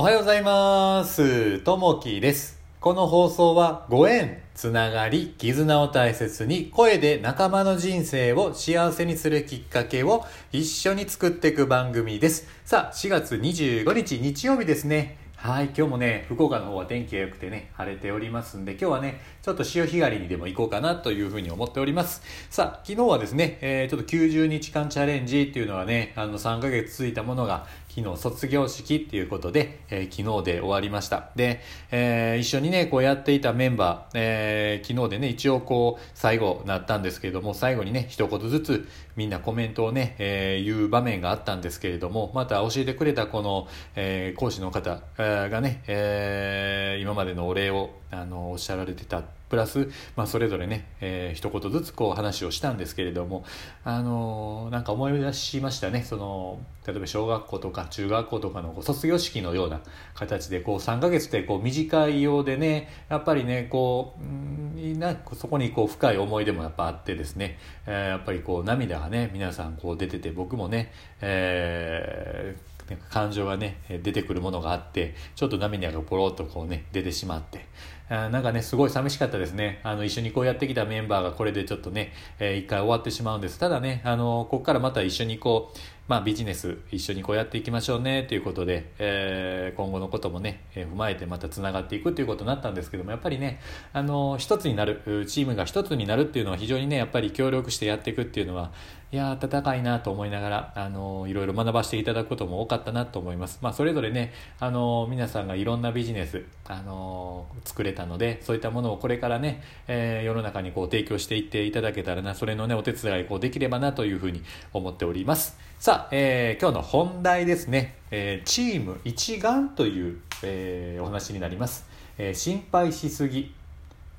おはようございます。ともきです。この放送はご縁、つながり、絆を大切に声で仲間の人生を幸せにするきっかけを一緒に作っていく番組です。さあ、4月25日日曜日ですね。はい、今日もね、福岡の方は天気が良くてね、晴れておりますんで、今日はね、ちょっと潮干狩りにでも行こうかなというふうに思っております。さあ、昨日はですね、えーちょっと90日間チャレンジっていうのはね、あの3ヶ月続いたものが、昨日卒業式っていうことで、えー昨日で終わりました。で、えー一緒にね、こうやっていたメンバー、えー昨日でね、一応こう、最後なったんですけれども、最後にね、一言ずつみんなコメントをね、えー言う場面があったんですけれども、また教えてくれたこの、えー講師の方がね、えー今までのお礼を、あの、おっしゃられてたプラス、まあ、それぞれね、えー一言ずつこう話をしたんですけれども、あのーなんか思い出しましたね。その例えば小学校とか中学校とかのこう卒業式のような形でこう3ヶ月ってこう短いようでねやっぱりねこううんなそこにこう深い思い出もやっぱあってですね、えーやっぱりこう涙がね皆さんこう出てて僕もね、えーなんか感情がね出てくるものがあってちょっと涙がポロッとこうね出てしまって。あなんかねすごい寂しかったですね。あの一緒にこうやってきたメンバーがこれでちょっとね、えー一回終わってしまうんです。ただねあのここからまた一緒にこうまあビジネス一緒にこうやっていきましょうねということで、えー今後のこともね、えー踏まえてまたつながっていくということになったんですけどもやっぱりねあの一つになるチームが一つになるっていうのは非常にねやっぱり協力してやっていくっていうのはいやー温かいなと思いながらあのいろいろ学ばせていただくことも多かったなと思います。まあそれぞれねあの皆さんがいろんなビジネスあの作れたのでそういったものをこれからね、えー世の中にこう提供していっていただけたらなそれのねお手伝いこうできればなというふうに思っております。さあ、えー今日の本題ですね、えーチーム一丸という、えーお話になります、えー心配しすぎ。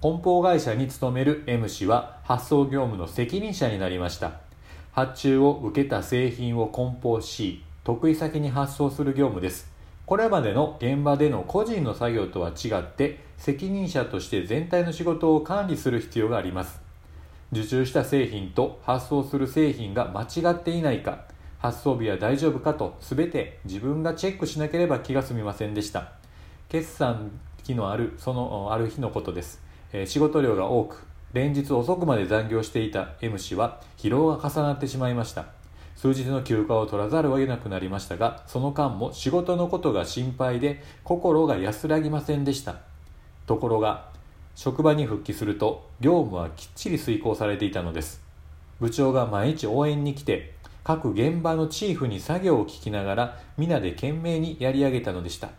梱包会社に勤める M 氏は発送業務の責任者になりました。発注を受けた製品を梱包し得意先に発送する業務です。これまでの現場での個人の作業とは違って責任者として全体の仕事を管理する必要があります。受注した製品と発送する製品が間違っていないか発送日は大丈夫かと全て自分がチェックしなければ気が済みませんでした。決算期のあるそのある日のことです、え仕事量が多く連日遅くまで残業していた M 氏は疲労が重なってしまいました。数日の休暇を取らざるを得なくなりましたがその間も仕事のことが心配で心が安らぎませんでした。ところが職場に復帰すると業務はきっちり遂行されていたのです。部長が毎日応援に来て各現場のチーフに作業を聞きながら皆で懸命にやり上げたのでした。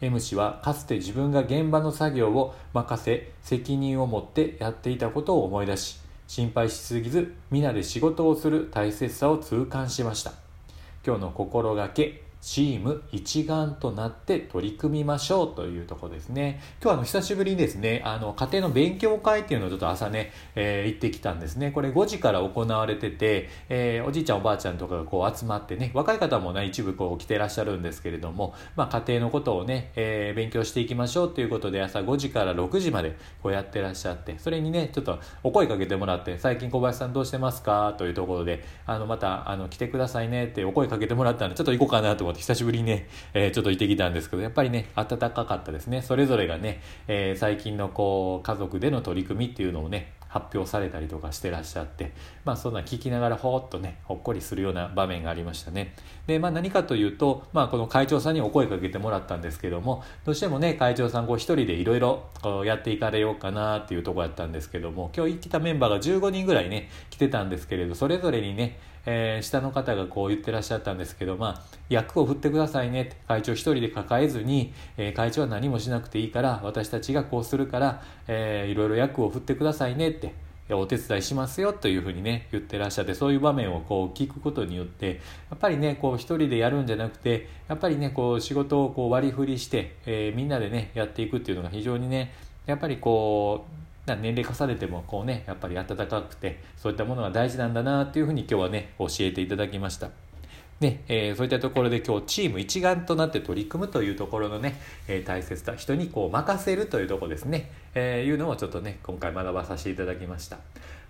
M 氏はかつて自分が現場の作業を任せ責任を持ってやっていたことを思い出し心配しすぎず皆で仕事をする大切さを痛感しました。今日の心がけチーム一丸となって取り組みましょうというところですね。今日はあの久しぶりにですね、あの家庭の勉強会っていうのをちょっと朝ね、えー行ってきたんですね。これ5時から行われてて、えーおじいちゃんおばあちゃんとかがこう集まってね、若い方もね、一部こう来てらっしゃるんですけれども、まあ家庭のことをね、えー勉強していきましょうということで朝5時から6時までこうやってらっしゃって、それにね、ちょっとお声かけてもらって、最近小林さんどうしてますか？というところで、あのまたあの来てくださいねってお声かけてもらったんで、ちょっと行こうかなと思って久しぶりにね、えーちょっと行ってきたんですけど、やっぱりね、暖かかったですね。それぞれがね、えー最近のこう、家族での取り組みっていうのをね、発表されたりとかしてらっしゃって、まあそんな聞きながらほーっとね、ほっこりするような場面がありましたね。で、まあ何かというと、まあこの会長さんにお声かけてもらったんですけども、どうしてもね、会長さんこう一人でいろいろやっていかれようかなっていうとこやったんですけども、今日来たメンバーが15人ぐらいね、来てたんですけれど、それぞれにね、えー下の方がこう言ってらっしゃったんですけど、まあ、役を振ってくださいねって会長一人で抱えずに、えー会長は何もしなくていいから私たちがこうするから、えーいろいろ役を振ってくださいねってお手伝いしますよというふうにね言ってらっしゃってそういう場面をこう聞くことによってやっぱりねこう一人でやるんじゃなくてやっぱりねこう仕事をこう割り振りして、えーみんなでねやっていくっていうのが非常にねやっぱりこう年齢重ねてもこうねやっぱり温かくてそういったものが大事なんだなっていうふうに今日はね教えていただきました。ねえーそういったところで今日チーム一丸となって取り組むというところのね、えー大切さ人にこう任せるというとこですね、えーいうのをちょっとね今回学ばさせていただきました。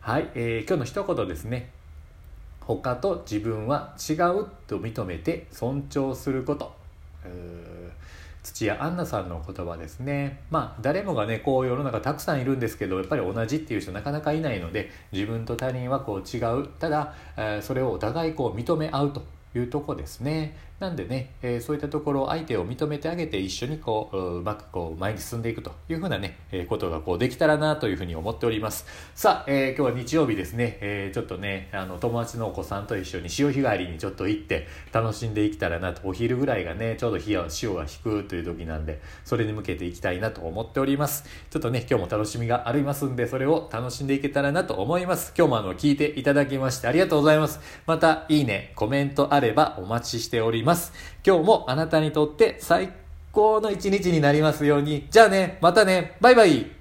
はい、えー今日の一言ですね。他と自分は違うと認めて尊重すること。土屋アンナさんの言葉ですねまあ誰もがねこう世の中たくさんいるんですけどやっぱり同じっていう人なかなかいないので自分と他人はこう違うただ、えー、それをお互いこう認め合うというとこですね。なんでね、えー、そういったところ相手を認めてあげて一緒にこううまくこう前に進んでいくというふうなね、えー、ことがこうできたらなというふうに思っております。さあ、えー、今日は日曜日ですね、えちょっとねあの友達のお子さんと一緒に潮干狩りにちょっと行って楽しんでいけたらなと。お昼ぐらいがねちょうど日は潮が引くという時なんでそれに向けていきたいなと思っております。ちょっとね今日も楽しみがありますんでそれを楽しんでいけたらなと思います。今日もあの聞いていただきましてありがとうございます。またいいねコメントあればお待ちしております。今日ももあなたにとって最高の一日になりますように。じゃあね、またね、バイバイ。